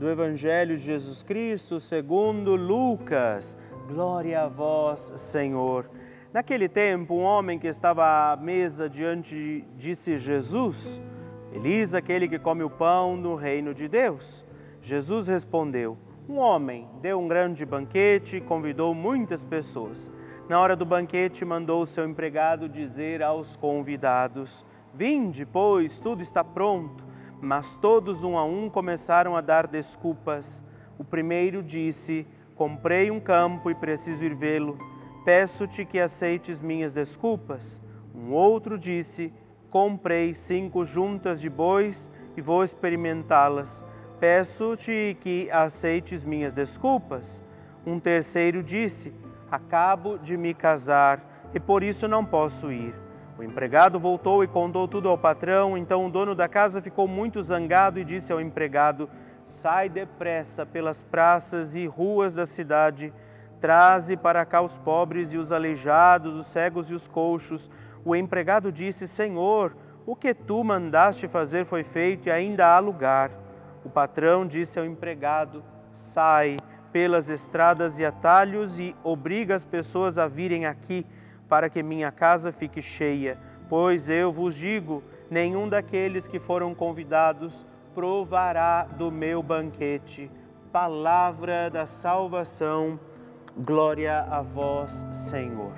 do Evangelho de Jesus Cristo segundo Lucas. Glória a vós, Senhor. Naquele tempo, um homem que estava à mesa diante disse Jesus: Feliz aquele que come o pão no reino de Deus. Jesus respondeu: Um homem deu um grande banquete e convidou muitas pessoas. Na hora do banquete, mandou o seu empregado dizer aos convidados: Vinde, pois, tudo está pronto. Mas todos um a um começaram a dar desculpas. O primeiro disse: Comprei um campo e preciso ir vê-lo. Peço-te que aceites minhas desculpas. Um outro disse: Comprei cinco juntas de bois e vou experimentá-las. Peço-te que aceites minhas desculpas. Um terceiro disse: Acabo de me casar e por isso não posso ir. O empregado voltou e contou tudo ao patrão, então o dono da casa ficou muito zangado e disse ao empregado: Sai depressa pelas praças e ruas da cidade, traze para cá os pobres e os aleijados, os cegos e os coxos. O empregado disse: Senhor, o que tu mandaste fazer foi feito e ainda há lugar. O patrão disse ao empregado: Sai pelas estradas e atalhos e obriga as pessoas a virem aqui para que minha casa fique cheia. Pois eu vos digo: nenhum daqueles que foram convidados provará do meu banquete. Palavra da salvação, glória a vós, Senhor.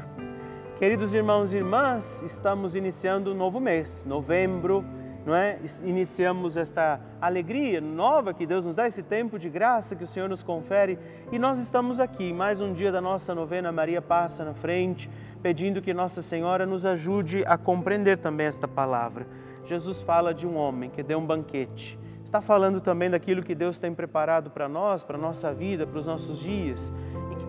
Queridos irmãos e irmãs, estamos iniciando um novo mês, novembro, não é? Iniciamos esta alegria nova que Deus nos dá, esse tempo de graça que o Senhor nos confere, e nós estamos aqui, mais um dia da nossa novena Maria passa na frente, pedindo que Nossa Senhora nos ajude a compreender também esta palavra. Jesus fala de um homem que deu um banquete. Está falando também daquilo que Deus tem preparado para nós, para a nossa vida, para os nossos dias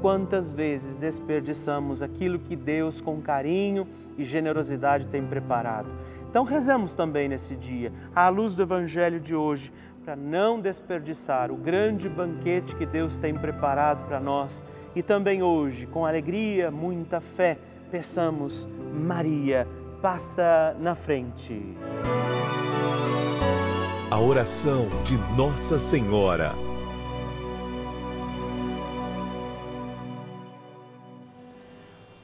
quantas vezes desperdiçamos aquilo que Deus, com carinho e generosidade, tem preparado. Então, rezamos também nesse dia, à luz do Evangelho de hoje, para não desperdiçar o grande banquete que Deus tem preparado para nós. E também hoje, com alegria, muita fé, peçamos, Maria, passa na frente. A oração de Nossa Senhora.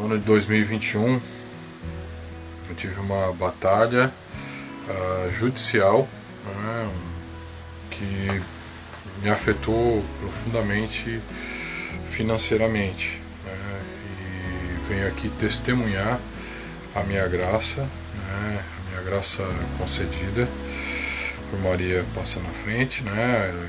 No ano de 2021, eu tive uma batalha uh, judicial né, que me afetou profundamente financeiramente. Né, e venho aqui testemunhar a minha graça, né, a minha graça concedida por Maria passa na frente, né?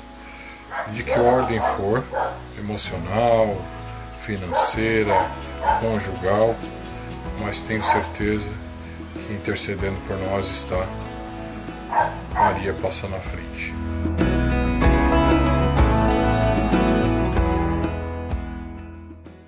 de que ordem for, emocional, financeira, conjugal, mas tenho certeza que intercedendo por nós está Maria passa na frente.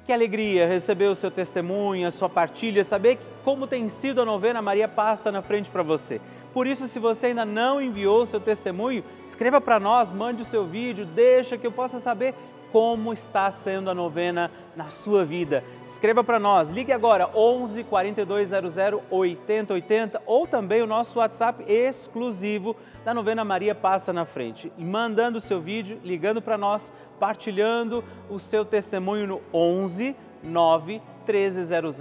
Que alegria receber o seu testemunho, a sua partilha, saber como tem sido a novena Maria Passa na Frente para você. Por isso, se você ainda não enviou seu testemunho, escreva para nós, mande o seu vídeo, deixa que eu possa saber como está sendo a novena na sua vida. Escreva para nós, ligue agora 11 4200 8080 ou também o nosso WhatsApp exclusivo da novena Maria Passa na Frente. mandando o seu vídeo, ligando para nós, partilhando o seu testemunho no 11 9 1300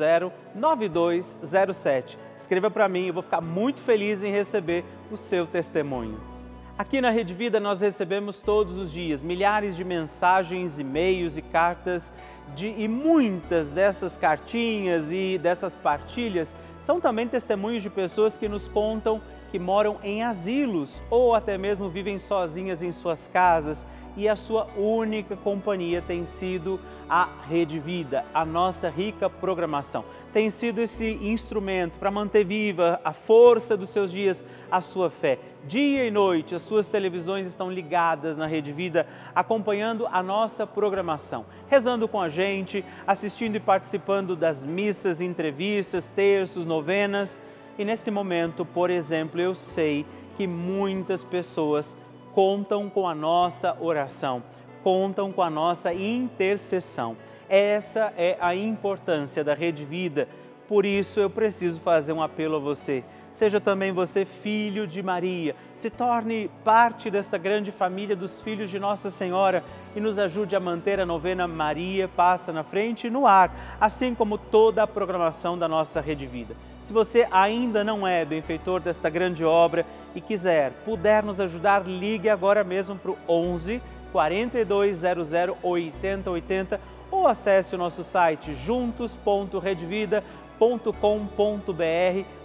9207. Escreva para mim, eu vou ficar muito feliz em receber o seu testemunho. Aqui na Rede Vida nós recebemos todos os dias milhares de mensagens, e-mails e cartas de, e muitas dessas cartinhas e dessas partilhas são também testemunhos de pessoas que nos contam que moram em asilos ou até mesmo vivem sozinhas em suas casas e a sua única companhia tem sido a Rede Vida, a nossa rica programação. Tem sido esse instrumento para manter viva a força dos seus dias, a sua fé. Dia e noite, as suas televisões estão ligadas na Rede Vida, acompanhando a nossa programação, rezando com a gente, assistindo e participando das missas, entrevistas, terços, novenas. E nesse momento, por exemplo, eu sei que muitas pessoas contam com a nossa oração, contam com a nossa intercessão. Essa é a importância da Rede Vida. Por isso eu preciso fazer um apelo a você. Seja também você filho de Maria, se torne parte desta grande família dos filhos de Nossa Senhora e nos ajude a manter a novena Maria Passa na Frente no ar, assim como toda a programação da nossa Rede Vida. Se você ainda não é benfeitor desta grande obra e quiser, puder nos ajudar, ligue agora mesmo para o 11 4200 8080 ou acesse o nosso site juntos.redvida.com.br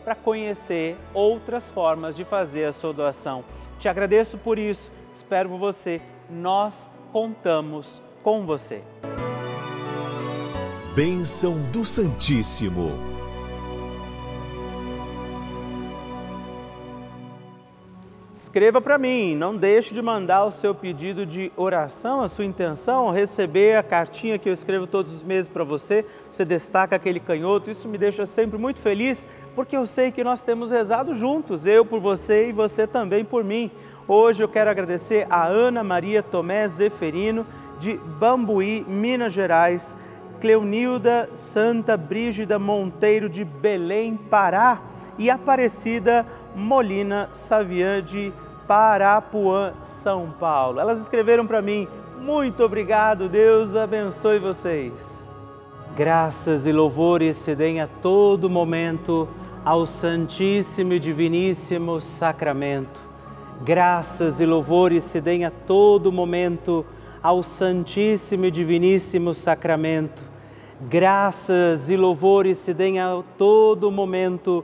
para conhecer outras formas de fazer a sua doação. Te agradeço por isso, espero por você. Nós contamos com você. Bênção do Santíssimo. Escreva para mim, não deixe de mandar o seu pedido de oração, a sua intenção, receber a cartinha que eu escrevo todos os meses para você. Você destaca aquele canhoto, isso me deixa sempre muito feliz, porque eu sei que nós temos rezado juntos, eu por você e você também por mim. Hoje eu quero agradecer a Ana Maria Tomé Zeferino, de Bambuí, Minas Gerais, Cleonilda Santa Brígida Monteiro, de Belém, Pará, e Aparecida Molina Savian de Parapuã, São Paulo. Elas escreveram para mim: muito obrigado, Deus abençoe vocês. Graças e louvores se deem a todo momento ao Santíssimo e Diviníssimo Sacramento. Graças e louvores se deem a todo momento ao Santíssimo e Diviníssimo Sacramento. Graças e louvores se deem a todo momento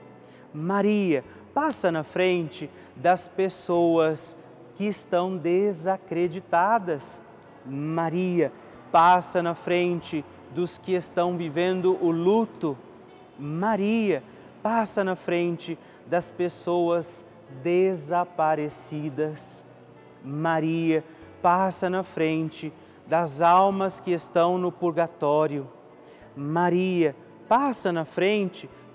Maria, passa na frente das pessoas que estão desacreditadas. Maria, passa na frente dos que estão vivendo o luto. Maria, passa na frente das pessoas desaparecidas. Maria passa na frente das almas que estão no purgatório. Maria passa na frente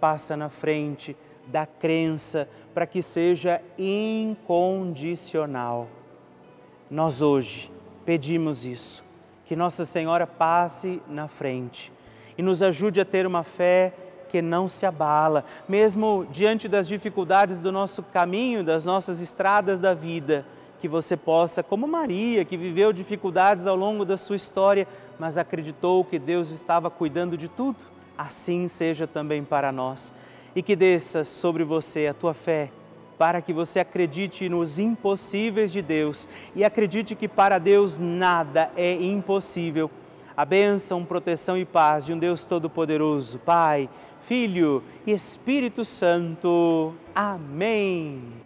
passa na frente da crença para que seja incondicional. Nós hoje pedimos isso, que Nossa Senhora passe na frente e nos ajude a ter uma fé que não se abala, mesmo diante das dificuldades do nosso caminho, das nossas estradas da vida que você possa, como Maria, que viveu dificuldades ao longo da sua história, mas acreditou que Deus estava cuidando de tudo, assim seja também para nós. E que desça sobre você a tua fé, para que você acredite nos impossíveis de Deus e acredite que para Deus nada é impossível. A bênção, proteção e paz de um Deus Todo-Poderoso, Pai, Filho e Espírito Santo. Amém.